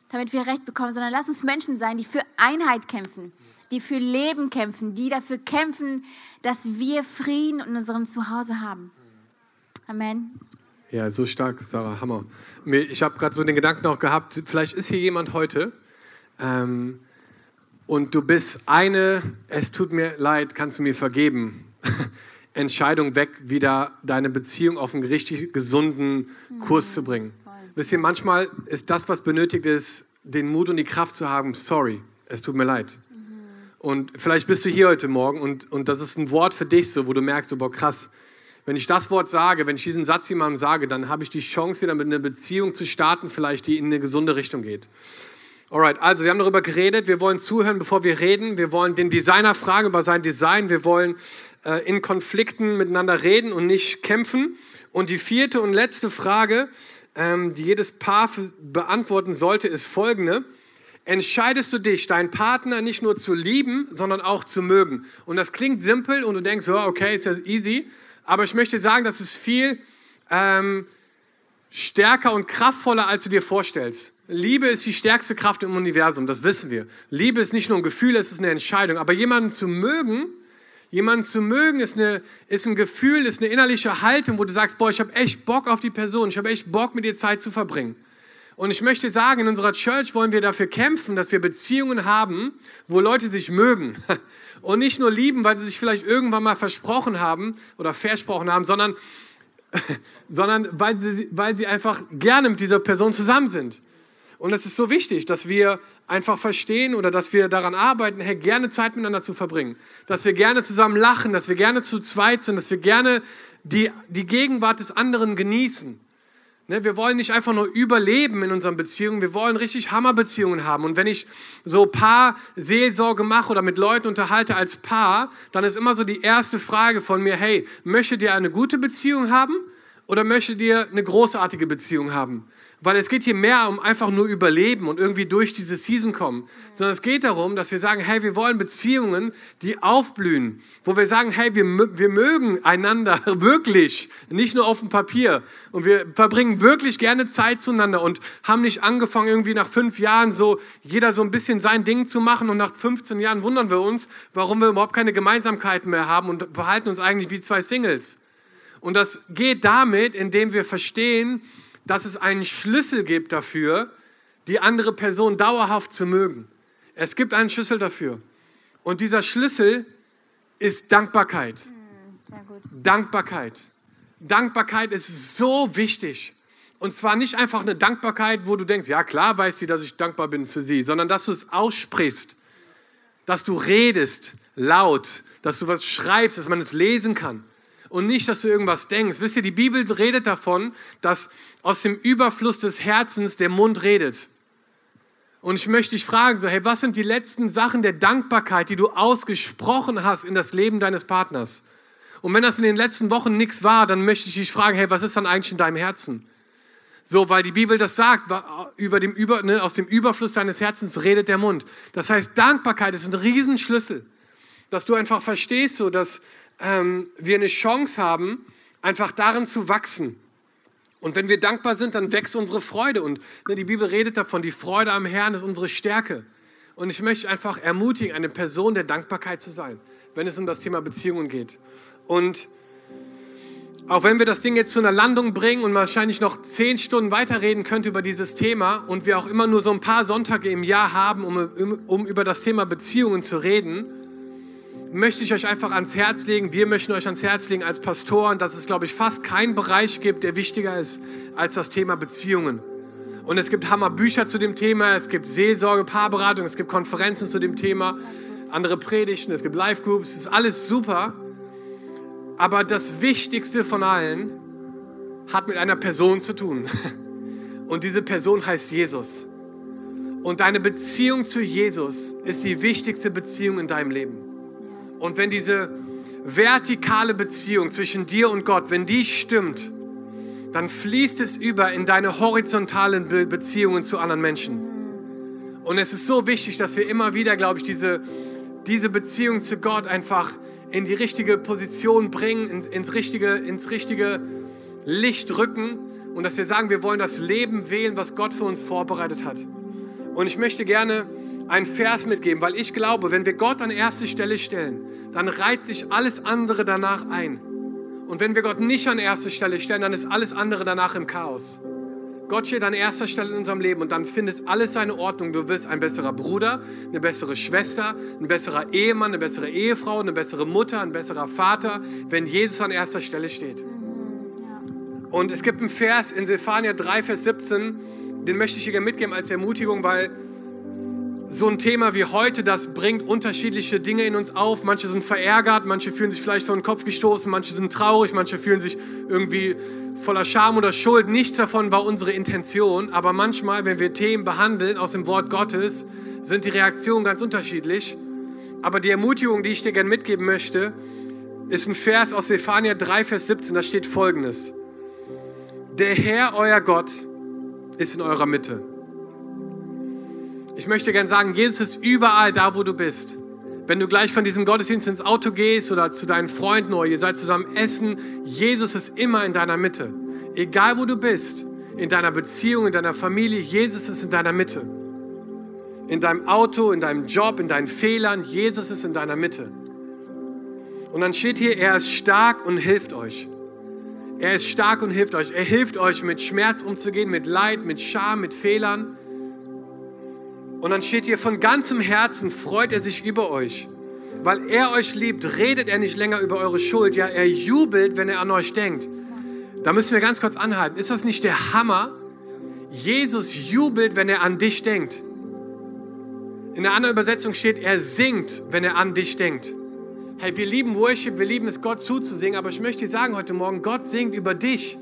[SPEAKER 3] damit wir Recht bekommen, sondern lass uns Menschen sein, die für Einheit kämpfen, die für Leben kämpfen, die dafür kämpfen, dass wir Frieden in unserem Zuhause haben. Amen.
[SPEAKER 2] Ja, so stark, Sarah, Hammer. Ich habe gerade so den Gedanken auch gehabt, vielleicht ist hier jemand heute ähm, und du bist eine, es tut mir leid, kannst du mir vergeben, Entscheidung weg, wieder deine Beziehung auf einen richtig gesunden Kurs zu bringen. Wisst ihr, manchmal ist das, was benötigt ist, den Mut und die Kraft zu haben, sorry, es tut mir leid. Und vielleicht bist du hier heute Morgen und, und das ist ein Wort für dich, so, wo du merkst, oh, boah, krass, wenn ich das Wort sage, wenn ich diesen Satz jemandem sage, dann habe ich die Chance, wieder mit einer Beziehung zu starten, vielleicht die in eine gesunde Richtung geht. Alright, also wir haben darüber geredet, wir wollen zuhören, bevor wir reden. Wir wollen den Designer fragen über sein Design. Wir wollen äh, in Konflikten miteinander reden und nicht kämpfen. Und die vierte und letzte Frage, ähm, die jedes Paar beantworten sollte, ist folgende. Entscheidest du dich, deinen Partner nicht nur zu lieben, sondern auch zu mögen? Und das klingt simpel und du denkst, oh, okay, ist ja easy. Aber ich möchte sagen, das ist viel ähm, stärker und kraftvoller, als du dir vorstellst. Liebe ist die stärkste Kraft im Universum, das wissen wir. Liebe ist nicht nur ein Gefühl, es ist eine Entscheidung. Aber jemanden zu mögen, jemanden zu mögen, ist, eine, ist ein Gefühl, ist eine innerliche Haltung, wo du sagst, boah, ich habe echt Bock auf die Person, ich habe echt Bock, mit dir Zeit zu verbringen. Und ich möchte sagen, in unserer Church wollen wir dafür kämpfen, dass wir Beziehungen haben, wo Leute sich mögen. Und nicht nur lieben, weil sie sich vielleicht irgendwann mal versprochen haben oder versprochen haben, sondern, sondern weil, sie, weil sie einfach gerne mit dieser Person zusammen sind. Und es ist so wichtig, dass wir einfach verstehen oder dass wir daran arbeiten, hey, gerne Zeit miteinander zu verbringen. Dass wir gerne zusammen lachen, dass wir gerne zu zweit sind, dass wir gerne die, die Gegenwart des anderen genießen. Ne, wir wollen nicht einfach nur überleben in unseren Beziehungen, wir wollen richtig Hammerbeziehungen haben. Und wenn ich so Paar Seelsorge mache oder mit Leuten unterhalte als Paar, dann ist immer so die erste Frage von mir, hey, möchtet ihr eine gute Beziehung haben oder möchtet ihr eine großartige Beziehung haben? Weil es geht hier mehr um einfach nur Überleben und irgendwie durch diese Season kommen, sondern es geht darum, dass wir sagen, hey, wir wollen Beziehungen, die aufblühen, wo wir sagen, hey, wir, wir mögen einander wirklich, nicht nur auf dem Papier. Und wir verbringen wirklich gerne Zeit zueinander und haben nicht angefangen, irgendwie nach fünf Jahren so, jeder so ein bisschen sein Ding zu machen und nach 15 Jahren wundern wir uns, warum wir überhaupt keine Gemeinsamkeiten mehr haben und behalten uns eigentlich wie zwei Singles. Und das geht damit, indem wir verstehen, dass es einen Schlüssel gibt dafür, die andere Person dauerhaft zu mögen. Es gibt einen Schlüssel dafür. Und dieser Schlüssel ist Dankbarkeit. Hm, Dankbarkeit. Dankbarkeit ist so wichtig. Und zwar nicht einfach eine Dankbarkeit, wo du denkst, ja klar weiß sie, dass ich dankbar bin für sie, sondern dass du es aussprichst, dass du redest laut, dass du was schreibst, dass man es lesen kann und nicht, dass du irgendwas denkst. Wisst ihr, die Bibel redet davon, dass aus dem Überfluss des Herzens der Mund redet. Und ich möchte dich fragen, so, hey, was sind die letzten Sachen der Dankbarkeit, die du ausgesprochen hast in das Leben deines Partners? Und wenn das in den letzten Wochen nichts war, dann möchte ich dich fragen, hey, was ist dann eigentlich in deinem Herzen? So, weil die Bibel das sagt, über dem über, ne, aus dem Überfluss deines Herzens redet der Mund. Das heißt, Dankbarkeit ist ein Riesenschlüssel, dass du einfach verstehst, so, dass ähm, wir eine Chance haben, einfach darin zu wachsen. Und wenn wir dankbar sind, dann wächst unsere Freude. Und ne, die Bibel redet davon, die Freude am Herrn ist unsere Stärke. Und ich möchte einfach ermutigen, eine Person der Dankbarkeit zu sein, wenn es um das Thema Beziehungen geht. Und auch wenn wir das Ding jetzt zu einer Landung bringen und wahrscheinlich noch zehn Stunden weiterreden könnte über dieses Thema und wir auch immer nur so ein paar Sonntage im Jahr haben, um, um über das Thema Beziehungen zu reden, möchte ich euch einfach ans Herz legen, wir möchten euch ans Herz legen als Pastoren, dass es, glaube ich, fast keinen Bereich gibt, der wichtiger ist als das Thema Beziehungen. Und es gibt Hammerbücher zu dem Thema, es gibt Seelsorge, Paarberatung, es gibt Konferenzen zu dem Thema, andere Predigten, es gibt Live-Groups, es ist alles super. Aber das Wichtigste von allen hat mit einer Person zu tun. Und diese Person heißt Jesus. Und deine Beziehung zu Jesus ist die wichtigste Beziehung in deinem Leben. Und wenn diese vertikale Beziehung zwischen dir und Gott, wenn die stimmt, dann fließt es über in deine horizontalen Be Beziehungen zu anderen Menschen. Und es ist so wichtig, dass wir immer wieder, glaube ich, diese, diese Beziehung zu Gott einfach in die richtige Position bringen, ins, ins, richtige, ins richtige Licht rücken und dass wir sagen, wir wollen das Leben wählen, was Gott für uns vorbereitet hat. Und ich möchte gerne einen Vers mitgeben, weil ich glaube, wenn wir Gott an erste Stelle stellen, dann reiht sich alles andere danach ein. Und wenn wir Gott nicht an erste Stelle stellen, dann ist alles andere danach im Chaos. Gott steht an erster Stelle in unserem Leben und dann findest alles seine Ordnung. Du wirst ein besserer Bruder, eine bessere Schwester, ein besserer Ehemann, eine bessere Ehefrau, eine bessere Mutter, ein besserer Vater, wenn Jesus an erster Stelle steht. Und es gibt einen Vers in Sephania 3, Vers 17, den möchte ich hier mitgeben als Ermutigung, weil so ein Thema wie heute, das bringt unterschiedliche Dinge in uns auf. Manche sind verärgert, manche fühlen sich vielleicht vor den Kopf gestoßen, manche sind traurig, manche fühlen sich irgendwie voller Scham oder Schuld. Nichts davon war unsere Intention, aber manchmal, wenn wir Themen behandeln aus dem Wort Gottes, sind die Reaktionen ganz unterschiedlich. Aber die Ermutigung, die ich dir gerne mitgeben möchte, ist ein Vers aus Zephania 3, Vers 17. Da steht folgendes. Der Herr, euer Gott, ist in eurer Mitte ich möchte gerne sagen, Jesus ist überall da, wo du bist. Wenn du gleich von diesem Gottesdienst ins Auto gehst oder zu deinen Freunden oder ihr seid zusammen essen, Jesus ist immer in deiner Mitte. Egal wo du bist, in deiner Beziehung, in deiner Familie, Jesus ist in deiner Mitte. In deinem Auto, in deinem Job, in deinen Fehlern, Jesus ist in deiner Mitte. Und dann steht hier, er ist stark und hilft euch. Er ist stark und hilft euch. Er hilft euch, mit Schmerz umzugehen, mit Leid, mit Scham, mit Fehlern. Und dann steht hier, von ganzem Herzen freut er sich über euch. Weil er euch liebt, redet er nicht länger über eure Schuld. Ja, er jubelt, wenn er an euch denkt. Da müssen wir ganz kurz anhalten. Ist das nicht der Hammer? Jesus jubelt, wenn er an dich denkt. In der anderen Übersetzung steht, er singt, wenn er an dich denkt. Hey, wir lieben Worship, wir lieben es, Gott zuzusingen, aber ich möchte dir sagen heute Morgen, Gott singt über dich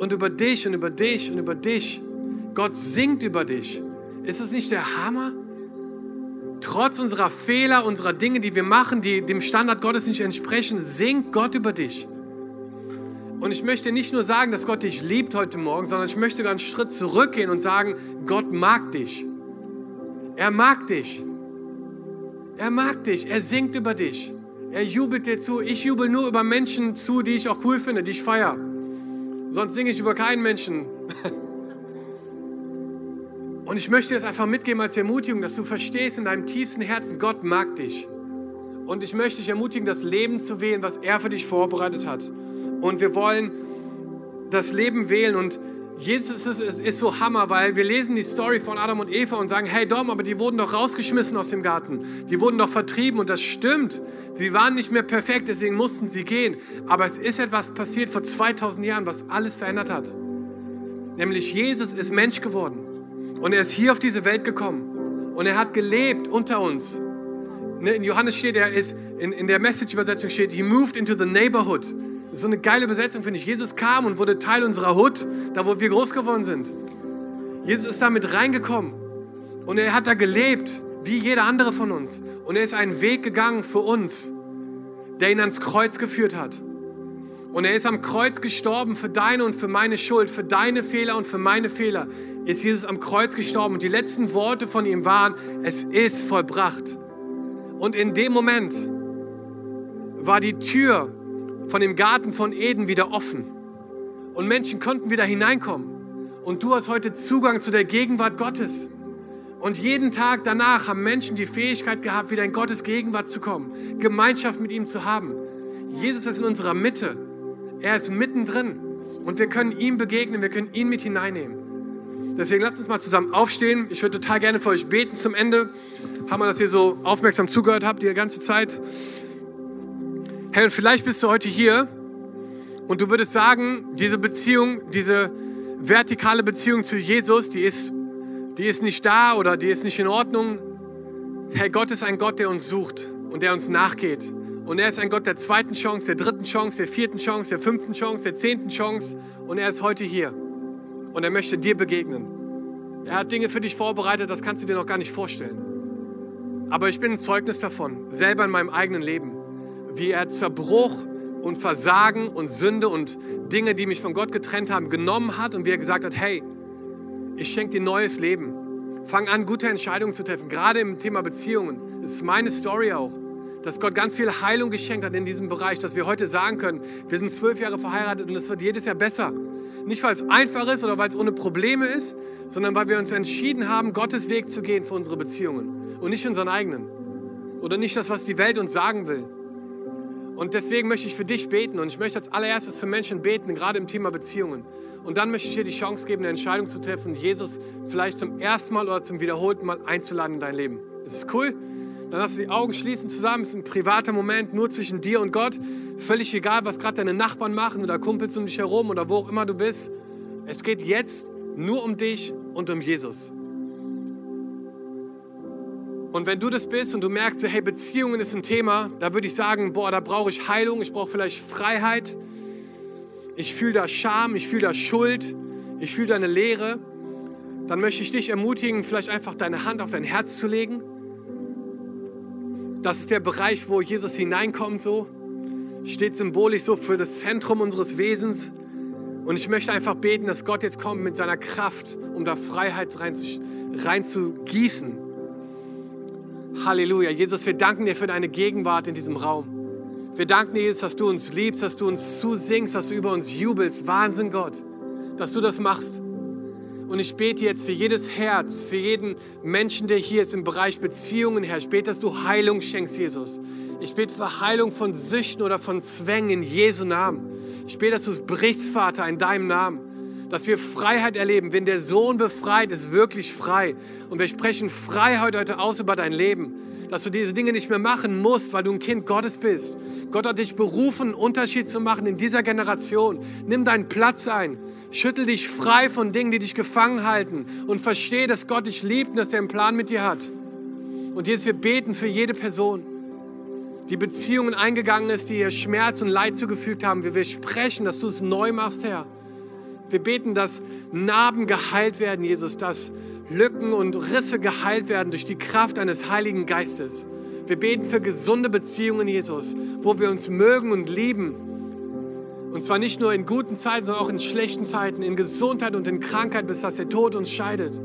[SPEAKER 2] und über dich und über dich und über dich. Gott singt über dich. Ist das nicht der Hammer? Trotz unserer Fehler, unserer Dinge, die wir machen, die dem Standard Gottes nicht entsprechen, singt Gott über dich. Und ich möchte nicht nur sagen, dass Gott dich liebt heute Morgen, sondern ich möchte sogar einen Schritt zurückgehen und sagen, Gott mag dich. Er mag dich. Er mag dich. Er singt über dich. Er jubelt dir zu. Ich jubel nur über Menschen zu, die ich auch cool finde, die ich feiere. Sonst singe ich über keinen Menschen. Und ich möchte es einfach mitgeben als Ermutigung, dass du verstehst in deinem tiefsten Herzen, Gott mag dich. Und ich möchte dich ermutigen, das Leben zu wählen, was er für dich vorbereitet hat. Und wir wollen das Leben wählen. Und Jesus ist, ist, ist, so Hammer, weil wir lesen die Story von Adam und Eva und sagen, hey Dom, aber die wurden doch rausgeschmissen aus dem Garten. Die wurden doch vertrieben und das stimmt. Sie waren nicht mehr perfekt, deswegen mussten sie gehen. Aber es ist etwas passiert vor 2000 Jahren, was alles verändert hat. Nämlich Jesus ist Mensch geworden. Und er ist hier auf diese Welt gekommen. Und er hat gelebt unter uns. Ne, in Johannes steht, er ist, in, in der Message-Übersetzung steht, he moved into the neighborhood. So eine geile Übersetzung, finde ich. Jesus kam und wurde Teil unserer Hood, da wo wir groß geworden sind. Jesus ist da mit reingekommen. Und er hat da gelebt, wie jeder andere von uns. Und er ist einen Weg gegangen für uns, der ihn ans Kreuz geführt hat. Und er ist am Kreuz gestorben für deine und für meine Schuld, für deine Fehler und für meine Fehler. Ist Jesus am Kreuz gestorben und die letzten Worte von ihm waren, es ist vollbracht. Und in dem Moment war die Tür von dem Garten von Eden wieder offen. Und Menschen konnten wieder hineinkommen. Und du hast heute Zugang zu der Gegenwart Gottes. Und jeden Tag danach haben Menschen die Fähigkeit gehabt, wieder in Gottes Gegenwart zu kommen, Gemeinschaft mit ihm zu haben. Jesus ist in unserer Mitte. Er ist mittendrin. Und wir können ihm begegnen, wir können ihn mit hineinnehmen. Deswegen lasst uns mal zusammen aufstehen. Ich würde total gerne für euch beten zum Ende. Haben wir das hier so aufmerksam zugehört habt, die ganze Zeit. Hey, und vielleicht bist du heute hier und du würdest sagen, diese Beziehung, diese vertikale Beziehung zu Jesus, die ist, die ist nicht da oder die ist nicht in Ordnung. Hey, Gott ist ein Gott, der uns sucht und der uns nachgeht. Und er ist ein Gott der zweiten Chance, der dritten Chance, der vierten Chance, der fünften Chance, der zehnten Chance. Und er ist heute hier. Und er möchte dir begegnen. Er hat Dinge für dich vorbereitet, das kannst du dir noch gar nicht vorstellen. Aber ich bin ein Zeugnis davon, selber in meinem eigenen Leben, wie er Zerbruch und Versagen und Sünde und Dinge, die mich von Gott getrennt haben, genommen hat und wie er gesagt hat, hey, ich schenke dir neues Leben. Fang an, gute Entscheidungen zu treffen, gerade im Thema Beziehungen. Das ist meine Story auch dass Gott ganz viel Heilung geschenkt hat in diesem Bereich, dass wir heute sagen können, wir sind zwölf Jahre verheiratet und es wird jedes Jahr besser. Nicht, weil es einfach ist oder weil es ohne Probleme ist, sondern weil wir uns entschieden haben, Gottes Weg zu gehen für unsere Beziehungen und nicht unseren eigenen. Oder nicht das, was die Welt uns sagen will. Und deswegen möchte ich für dich beten und ich möchte als allererstes für Menschen beten, gerade im Thema Beziehungen. Und dann möchte ich dir die Chance geben, eine Entscheidung zu treffen, Jesus vielleicht zum ersten Mal oder zum wiederholten Mal einzuladen in dein Leben. Ist es cool? Dann hast du die Augen schließen zusammen. Es ist ein privater Moment, nur zwischen dir und Gott. Völlig egal, was gerade deine Nachbarn machen oder Kumpels um dich herum oder wo auch immer du bist. Es geht jetzt nur um dich und um Jesus. Und wenn du das bist und du merkst, hey, Beziehungen ist ein Thema, da würde ich sagen, boah, da brauche ich Heilung, ich brauche vielleicht Freiheit. Ich fühle da Scham, ich fühle da Schuld, ich fühle da eine Leere. Dann möchte ich dich ermutigen, vielleicht einfach deine Hand auf dein Herz zu legen das ist der Bereich, wo Jesus hineinkommt, so. Steht symbolisch so für das Zentrum unseres Wesens. Und ich möchte einfach beten, dass Gott jetzt kommt mit seiner Kraft, um da Freiheit rein zu, rein. Halleluja. Jesus, wir danken dir für deine Gegenwart in diesem Raum. Wir danken dir, Jesus, dass du uns liebst, dass du uns zusingst, dass du über uns jubelst. Wahnsinn, Gott, dass du das machst. Und ich bete jetzt für jedes Herz, für jeden Menschen, der hier ist im Bereich Beziehungen, Herr. Ich bete, dass du Heilung schenkst, Jesus. Ich bete für Heilung von Süchten oder von Zwängen in Jesu Namen. Ich bete, dass du es brichst, Vater, in deinem Namen. Dass wir Freiheit erleben. Wenn der Sohn befreit, ist wirklich frei. Und wir sprechen Freiheit heute aus über dein Leben. Dass du diese Dinge nicht mehr machen musst, weil du ein Kind Gottes bist. Gott hat dich berufen, einen Unterschied zu machen in dieser Generation. Nimm deinen Platz ein. Schüttel dich frei von Dingen, die dich gefangen halten und verstehe, dass Gott dich liebt und dass er einen Plan mit dir hat. Und jetzt wir beten für jede Person, die Beziehungen eingegangen ist, die ihr Schmerz und Leid zugefügt haben. Wir, wir sprechen, dass du es neu machst, Herr. Wir beten, dass Narben geheilt werden, Jesus, dass Lücken und Risse geheilt werden durch die Kraft eines Heiligen Geistes. Wir beten für gesunde Beziehungen, Jesus, wo wir uns mögen und lieben Und zwar nicht nur in guten Zeiten, sondern auch in schlechten Zeiten, in Gesundheit und in Krankheit, bis dass der Tod uns scheidet.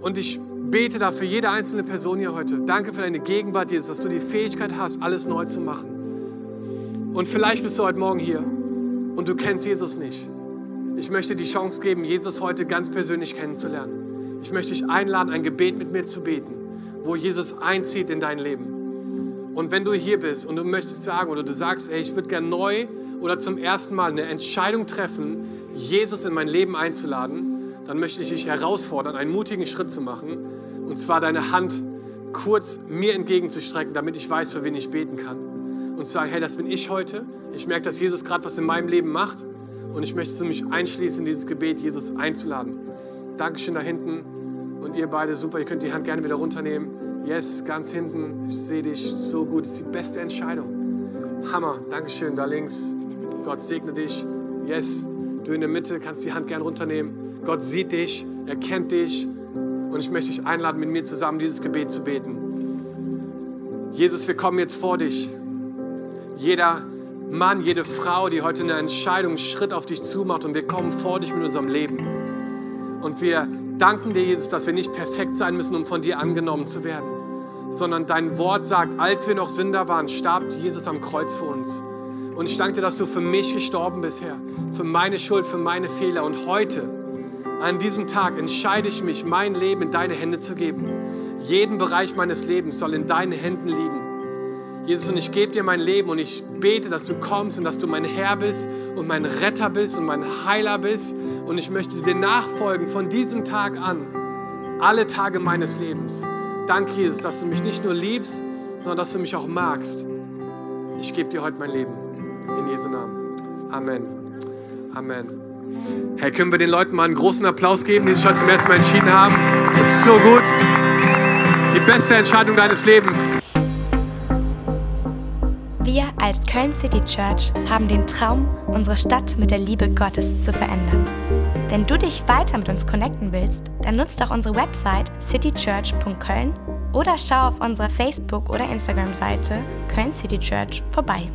[SPEAKER 2] Und ich bete dafür jede einzelne Person hier heute. Danke für deine Gegenwart, Jesus, dass du die Fähigkeit hast, alles neu zu machen. Und vielleicht bist du heute Morgen hier und du kennst Jesus nicht. Ich möchte die Chance geben, Jesus heute ganz persönlich kennenzulernen. Ich möchte dich einladen, ein Gebet mit mir zu beten, wo Jesus einzieht in dein Leben. Und wenn du hier bist und du möchtest sagen oder du sagst, ey, ich würde gerne neu oder zum ersten Mal eine Entscheidung treffen, Jesus in mein Leben einzuladen, dann möchte ich dich herausfordern, einen mutigen Schritt zu machen. Und zwar deine Hand kurz mir entgegenzustrecken, damit ich weiß, für wen ich beten kann. Und zu sagen, hey, das bin ich heute. Ich merke, dass Jesus gerade was in meinem Leben macht. Und ich möchte mich einschließen in dieses Gebet, Jesus einzuladen. Dankeschön da hinten. Und ihr beide, super, ihr könnt die Hand gerne wieder runternehmen. Yes, ganz hinten. Ich sehe dich so gut. Das ist die beste Entscheidung. Hammer. Dankeschön, da links. Gott segne dich. Yes, du in der Mitte kannst die Hand gerne runternehmen. Gott sieht dich, er kennt dich. Und ich möchte dich einladen, mit mir zusammen dieses Gebet zu beten. Jesus, wir kommen jetzt vor dich. Jeder Mann, jede Frau, die heute eine Entscheidung, einen Schritt auf dich zumacht und wir kommen vor dich mit unserem Leben. Und wir danken dir, Jesus, dass wir nicht perfekt sein müssen, um von dir angenommen zu werden, sondern dein Wort sagt, als wir noch Sünder waren, starb Jesus am Kreuz für uns. Und ich danke dir, dass du für mich gestorben bist, Herr, für meine Schuld, für meine Fehler. Und heute, an diesem Tag, entscheide ich mich, mein Leben in deine Hände zu geben. Jeden Bereich meines Lebens soll in deinen Händen liegen. Jesus, und ich gebe dir mein Leben und ich bete, dass du kommst und dass du mein Herr bist und mein Retter bist und mein Heiler bist. Und ich möchte dir nachfolgen von diesem Tag an, alle Tage meines Lebens. Danke, Jesus, dass du mich nicht nur liebst, sondern dass du mich auch magst. Ich gebe dir heute mein Leben. In Jesu Namen. Amen. Amen. Hey, können wir den Leuten mal einen großen Applaus geben, die sich heute zum ersten Mal entschieden haben? Das ist so gut. Die beste Entscheidung deines Lebens.
[SPEAKER 1] Wir als Köln City Church haben den Traum, unsere Stadt mit der Liebe Gottes zu verändern. Wenn du dich weiter mit uns connecten willst, dann nutzt doch unsere Website citychurch.köln oder schau auf unserer Facebook- oder Instagram-Seite Köln City Church vorbei.